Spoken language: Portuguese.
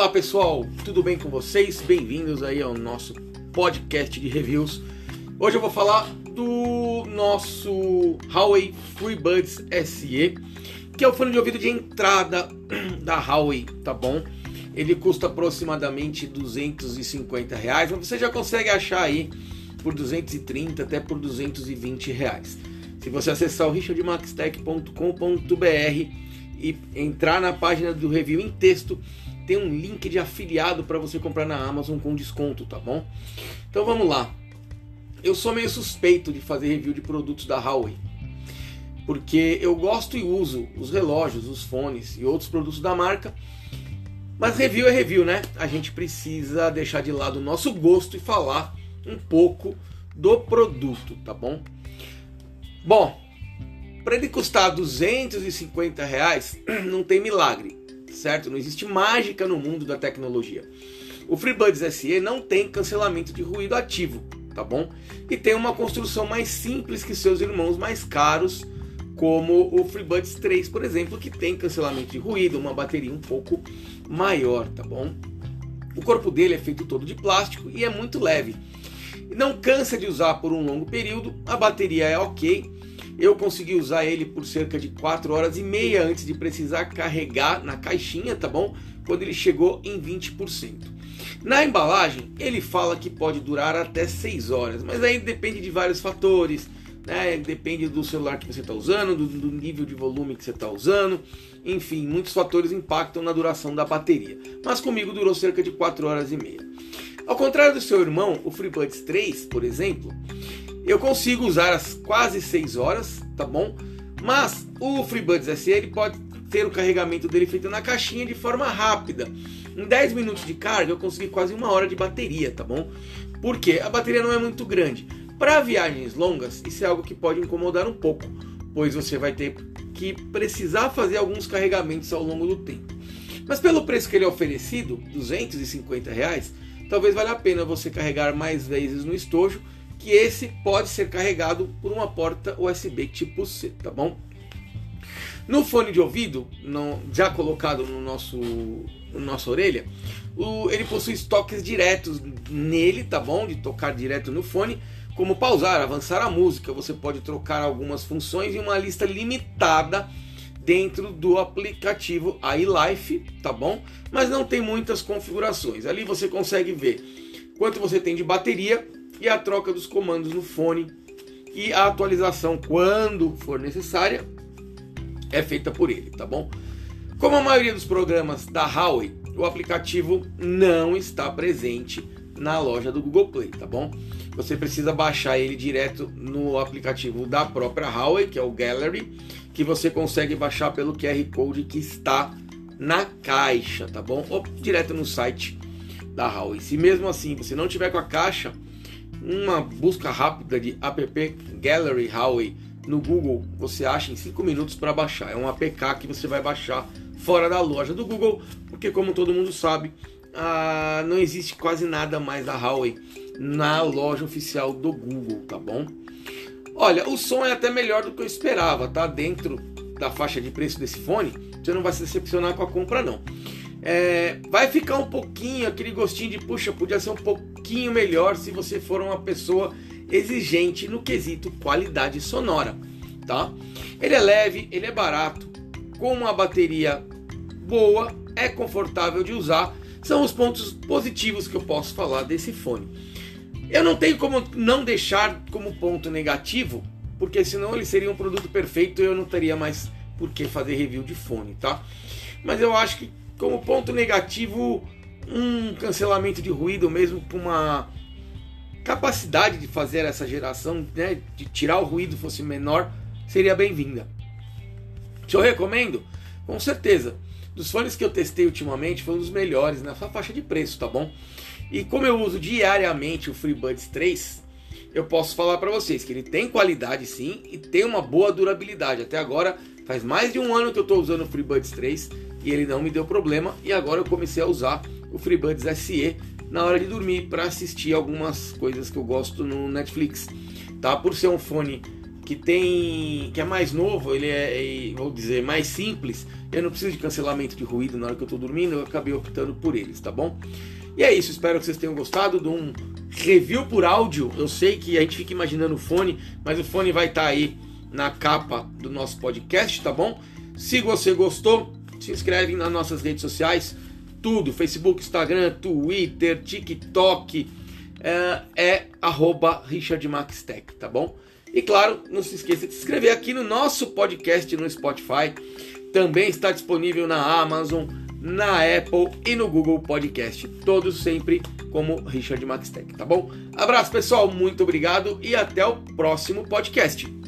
Olá pessoal, tudo bem com vocês? Bem-vindos aí ao nosso podcast de reviews. Hoje eu vou falar do nosso Huawei FreeBuds SE, que é o fone de ouvido de entrada da Huawei, tá bom? Ele custa aproximadamente 250 reais, mas você já consegue achar aí por 230 até por 220 reais. Se você acessar o richardmaxtech.com.br e entrar na página do review em texto, tem um link de afiliado para você comprar na Amazon com desconto, tá bom? Então vamos lá. Eu sou meio suspeito de fazer review de produtos da Huawei, porque eu gosto e uso os relógios, os fones e outros produtos da marca. Mas review é review, né? A gente precisa deixar de lado o nosso gosto e falar um pouco do produto, tá bom? Bom, para ele custar 250 reais, não tem milagre, certo? Não existe mágica no mundo da tecnologia. O FreeBuds SE não tem cancelamento de ruído ativo, tá bom? E tem uma construção mais simples que seus irmãos mais caros, como o FreeBuds 3, por exemplo, que tem cancelamento de ruído, uma bateria um pouco maior, tá bom? O corpo dele é feito todo de plástico e é muito leve. Não cansa de usar por um longo período, a bateria é ok eu consegui usar ele por cerca de 4 horas e meia antes de precisar carregar na caixinha, tá bom? Quando ele chegou em 20%. Na embalagem, ele fala que pode durar até 6 horas, mas aí depende de vários fatores, né? Depende do celular que você está usando, do, do, nível de volume que você está usando, enfim, muitos fatores impactam na duração da bateria. Mas comigo durou cerca de 4 horas e meia. Ao contrário do seu irmão, o FreeBuds 3, por exemplo, eu consigo usar as quase 6 horas, tá bom? Mas o FreeBuds SE ele pode ter o carregamento dele feito na caixinha de forma rápida. Em 10 minutos de carga eu consegui quase uma hora de bateria, tá bom? Porque a bateria não é muito grande. Para viagens longas, isso é algo que pode incomodar um pouco, pois você vai ter que precisar fazer alguns carregamentos ao longo do tempo. Mas pelo preço que ele é oferecido, 250 reais, talvez valha a pena você carregar mais vezes no estojo que esse pode ser carregado por uma porta USB tipo C, tá bom? No fone de ouvido, já colocado no nosso, no nossa orelha, o, ele possui toques diretos nele, tá bom? De tocar direto no fone, como pausar, avançar a música. Você pode trocar algumas funções em uma lista limitada dentro do aplicativo iLife, tá bom? Mas não tem muitas configurações. Ali você consegue ver quanto você tem de bateria e a troca dos comandos no fone e a atualização quando for necessária é feita por ele, tá bom? Como a maioria dos programas da Huawei, o aplicativo não está presente na loja do Google Play, tá bom? Você precisa baixar ele direto no aplicativo da própria Huawei, que é o Gallery, que você consegue baixar pelo QR Code que está na caixa, tá bom? Ou direto no site da Huawei. Se mesmo assim você não tiver com a caixa, uma busca rápida de app Gallery Huawei no Google você acha em 5 minutos para baixar. É um APK que você vai baixar fora da loja do Google, porque como todo mundo sabe, ah, não existe quase nada mais da Huawei na loja oficial do Google, tá bom? Olha, o som é até melhor do que eu esperava, tá? Dentro da faixa de preço desse fone, você não vai se decepcionar com a compra não. É, vai ficar um pouquinho aquele gostinho de puxa, podia ser um pouquinho melhor se você for uma pessoa exigente no quesito qualidade sonora, tá? Ele é leve, ele é barato, com uma bateria boa, é confortável de usar, são os pontos positivos que eu posso falar desse fone. Eu não tenho como não deixar como ponto negativo, porque senão ele seria um produto perfeito e eu não teria mais por que fazer review de fone, tá? Mas eu acho que como ponto negativo, um cancelamento de ruído, mesmo com uma capacidade de fazer essa geração, né, de tirar o ruído fosse menor, seria bem-vinda. Se eu recomendo, com certeza. Dos fones que eu testei ultimamente, foi um dos melhores na faixa de preço, tá bom? E como eu uso diariamente o FreeBuds 3, eu posso falar para vocês que ele tem qualidade sim e tem uma boa durabilidade. Até agora, faz mais de um ano que eu estou usando o FreeBuds 3 e ele não me deu problema. E agora eu comecei a usar o FreeBuds SE na hora de dormir para assistir algumas coisas que eu gosto no Netflix, tá? Por ser um fone que tem que é mais novo, ele é, vou dizer, mais simples. Eu não preciso de cancelamento de ruído na hora que eu estou dormindo, eu acabei optando por eles, tá bom? E é isso, espero que vocês tenham gostado de um review por áudio. Eu sei que a gente fica imaginando o fone, mas o fone vai estar tá aí na capa do nosso podcast, tá bom? Se você gostou, se inscreve nas nossas redes sociais, tudo, Facebook, Instagram, Twitter, TikTok, é, é RichardMaxTech, tá bom? E claro, não se esqueça de se inscrever aqui no nosso podcast no Spotify. Também está disponível na Amazon, na Apple e no Google Podcast. Todos sempre como Richard Maxtech, tá bom? Abraço pessoal, muito obrigado e até o próximo podcast.